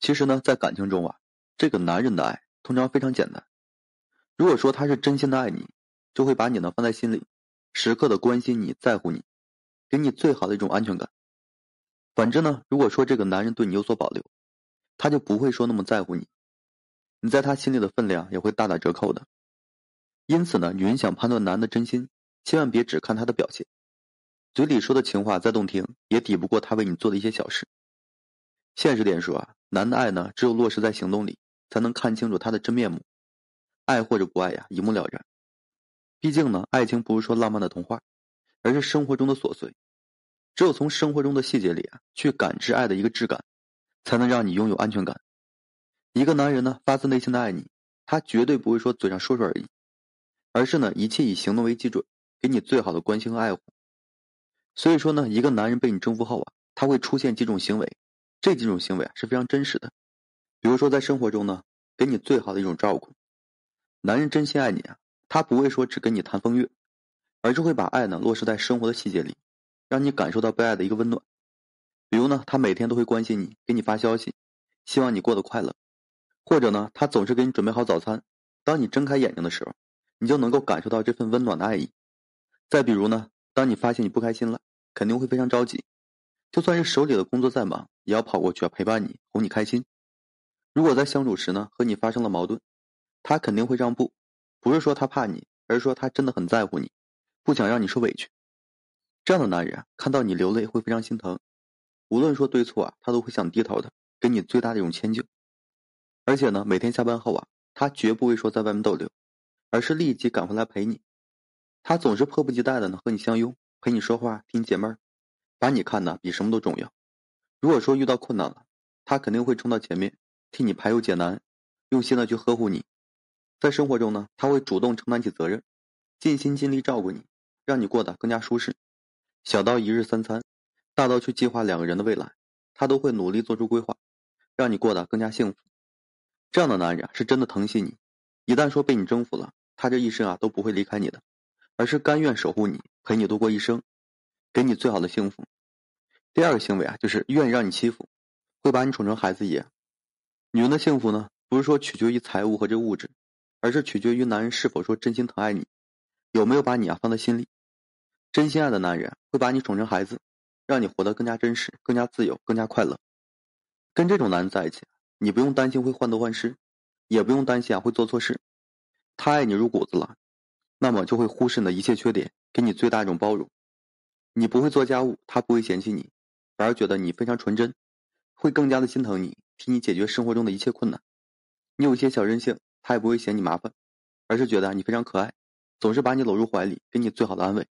其实呢，在感情中啊，这个男人的爱通常非常简单。如果说他是真心的爱你，就会把你呢放在心里，时刻的关心你在乎你，给你最好的一种安全感。反之呢，如果说这个男人对你有所保留，他就不会说那么在乎你，你在他心里的分量也会大打折扣的。因此呢，女人想判断男的真心，千万别只看他的表现，嘴里说的情话再动听，也抵不过他为你做的一些小事。现实点说啊，男的爱呢，只有落实在行动里，才能看清楚他的真面目。爱或者不爱呀，一目了然。毕竟呢，爱情不是说浪漫的童话，而是生活中的琐碎。只有从生活中的细节里啊，去感知爱的一个质感，才能让你拥有安全感。一个男人呢，发自内心的爱你，他绝对不会说嘴上说说而已，而是呢，一切以行动为基准，给你最好的关心和爱护。所以说呢，一个男人被你征服后啊，他会出现几种行为。这几种行为啊是非常真实的，比如说在生活中呢，给你最好的一种照顾。男人真心爱你啊，他不会说只跟你谈风月，而是会把爱呢落实在生活的细节里，让你感受到被爱的一个温暖。比如呢，他每天都会关心你，给你发消息，希望你过得快乐；或者呢，他总是给你准备好早餐，当你睁开眼睛的时候，你就能够感受到这份温暖的爱意。再比如呢，当你发现你不开心了，肯定会非常着急。就算是手里的工作再忙，也要跑过去陪伴你，哄你开心。如果在相处时呢，和你发生了矛盾，他肯定会让步，不是说他怕你，而是说他真的很在乎你，不想让你受委屈。这样的男人啊，看到你流泪会非常心疼，无论说对错啊，他都会想低头的，给你最大的一种迁就。而且呢，每天下班后啊，他绝不会说在外面逗留，而是立即赶回来陪你。他总是迫不及待的呢和你相拥，陪你说话，听你解闷儿。把你看的比什么都重要。如果说遇到困难了，他肯定会冲到前面，替你排忧解难，用心的去呵护你。在生活中呢，他会主动承担起责任，尽心尽力照顾你，让你过得更加舒适。小到一日三餐，大到去计划两个人的未来，他都会努力做出规划，让你过得更加幸福。这样的男人，是真的疼惜你。一旦说被你征服了，他这一生啊都不会离开你的，而是甘愿守护你，陪你度过一生。给你最好的幸福。第二个行为啊，就是愿意让你欺负，会把你宠成孩子一样。女人的幸福呢，不是说取决于财物和这物质，而是取决于男人是否说真心疼爱你，有没有把你啊放在心里。真心爱的男人会把你宠成孩子，让你活得更加真实、更加自由、更加快乐。跟这种男人在一起，你不用担心会患得患失，也不用担心啊会做错事。他爱你入骨子了，那么就会忽视你的一切缺点，给你最大一种包容。你不会做家务，他不会嫌弃你，反而觉得你非常纯真，会更加的心疼你，替你解决生活中的一切困难。你有些小任性，他也不会嫌你麻烦，而是觉得你非常可爱，总是把你搂入怀里，给你最好的安慰。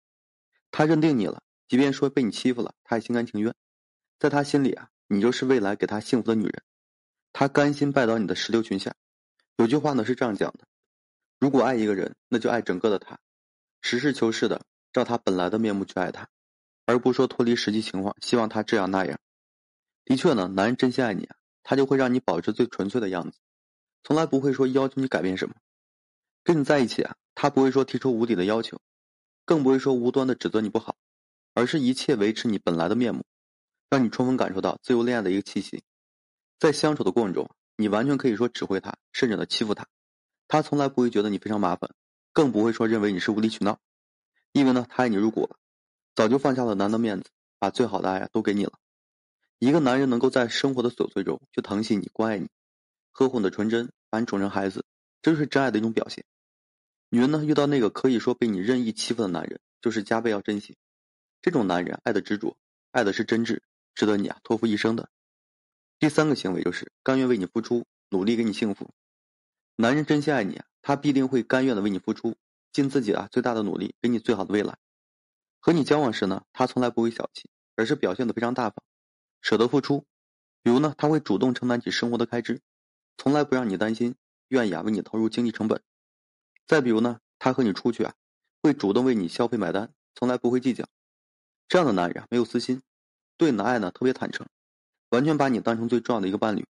他认定你了，即便说被你欺负了，他也心甘情愿。在他心里啊，你就是未来给他幸福的女人，他甘心拜倒你的石榴裙下。有句话呢是这样讲的：如果爱一个人，那就爱整个的他，实事求是的照他本来的面目去爱他。而不是说脱离实际情况，希望他这样那样。的确呢，男人真心爱你，他就会让你保持最纯粹的样子，从来不会说要求你改变什么。跟你在一起啊，他不会说提出无理的要求，更不会说无端的指责你不好，而是一切维持你本来的面目，让你充分感受到自由恋爱的一个气息。在相处的过程中，你完全可以说指挥他，甚至呢欺负他，他从来不会觉得你非常麻烦，更不会说认为你是无理取闹，因为呢他爱你入骨了。早就放下了男的面子，把最好的爱都给你了。一个男人能够在生活的琐碎中去疼惜你、关爱你、呵护你的纯真，把你宠成孩子，这就是真爱的一种表现。女人呢，遇到那个可以说被你任意欺负的男人，就是加倍要珍惜。这种男人爱的执着，爱的是真挚，值得你啊托付一生的。第三个行为就是甘愿为你付出，努力给你幸福。男人真心爱你，他必定会甘愿的为你付出，尽自己啊最大的努力，给你最好的未来。和你交往时呢，他从来不会小气，而是表现的非常大方，舍得付出。比如呢，他会主动承担起生活的开支，从来不让你担心，愿意啊为你投入经济成本。再比如呢，他和你出去啊，会主动为你消费买单，从来不会计较。这样的男人啊，没有私心，对你的爱呢特别坦诚，完全把你当成最重要的一个伴侣。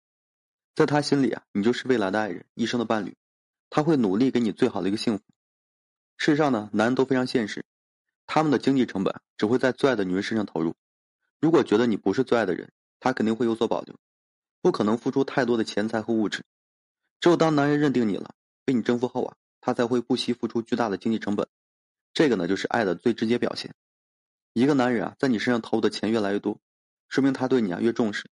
在他心里啊，你就是未来的爱人，一生的伴侣。他会努力给你最好的一个幸福。事实上呢，男人都非常现实。他们的经济成本只会在最爱的女人身上投入。如果觉得你不是最爱的人，他肯定会有所保留。不可能付出太多的钱财和物质。只有当男人认定你了，被你征服后啊，他才会不惜付出巨大的经济成本。这个呢，就是爱的最直接表现。一个男人啊，在你身上投入的钱越来越多，说明他对你啊越重视。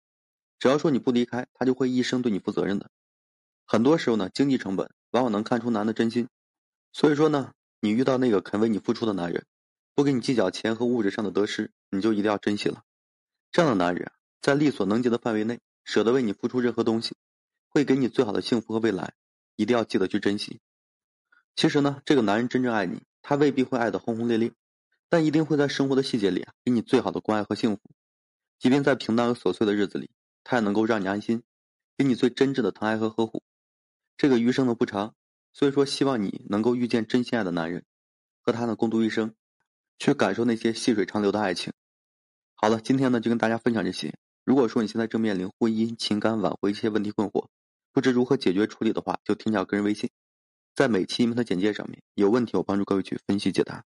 只要说你不离开，他就会一生对你负责任的。很多时候呢，经济成本往往能看出男的真心。所以说呢，你遇到那个肯为你付出的男人，不给你计较钱和物质上的得失，你就一定要珍惜了。这样的男人，在力所能及的范围内，舍得为你付出任何东西，会给你最好的幸福和未来，一定要记得去珍惜。其实呢，这个男人真正爱你。他未必会爱得轰轰烈烈，但一定会在生活的细节里啊，给你最好的关爱和幸福。即便在平淡而琐碎的日子里，他也能够让你安心，给你最真挚的疼爱和呵护。这个余生呢不长，所以说希望你能够遇见真心爱的男人，和他呢共度一生，去感受那些细水长流的爱情。好了，今天呢就跟大家分享这些。如果说你现在正面临婚姻、情感挽回一些问题困惑，不知如何解决处理的话，就添加个人微信。在每期音频的简介上面，有问题我帮助各位去分析解答。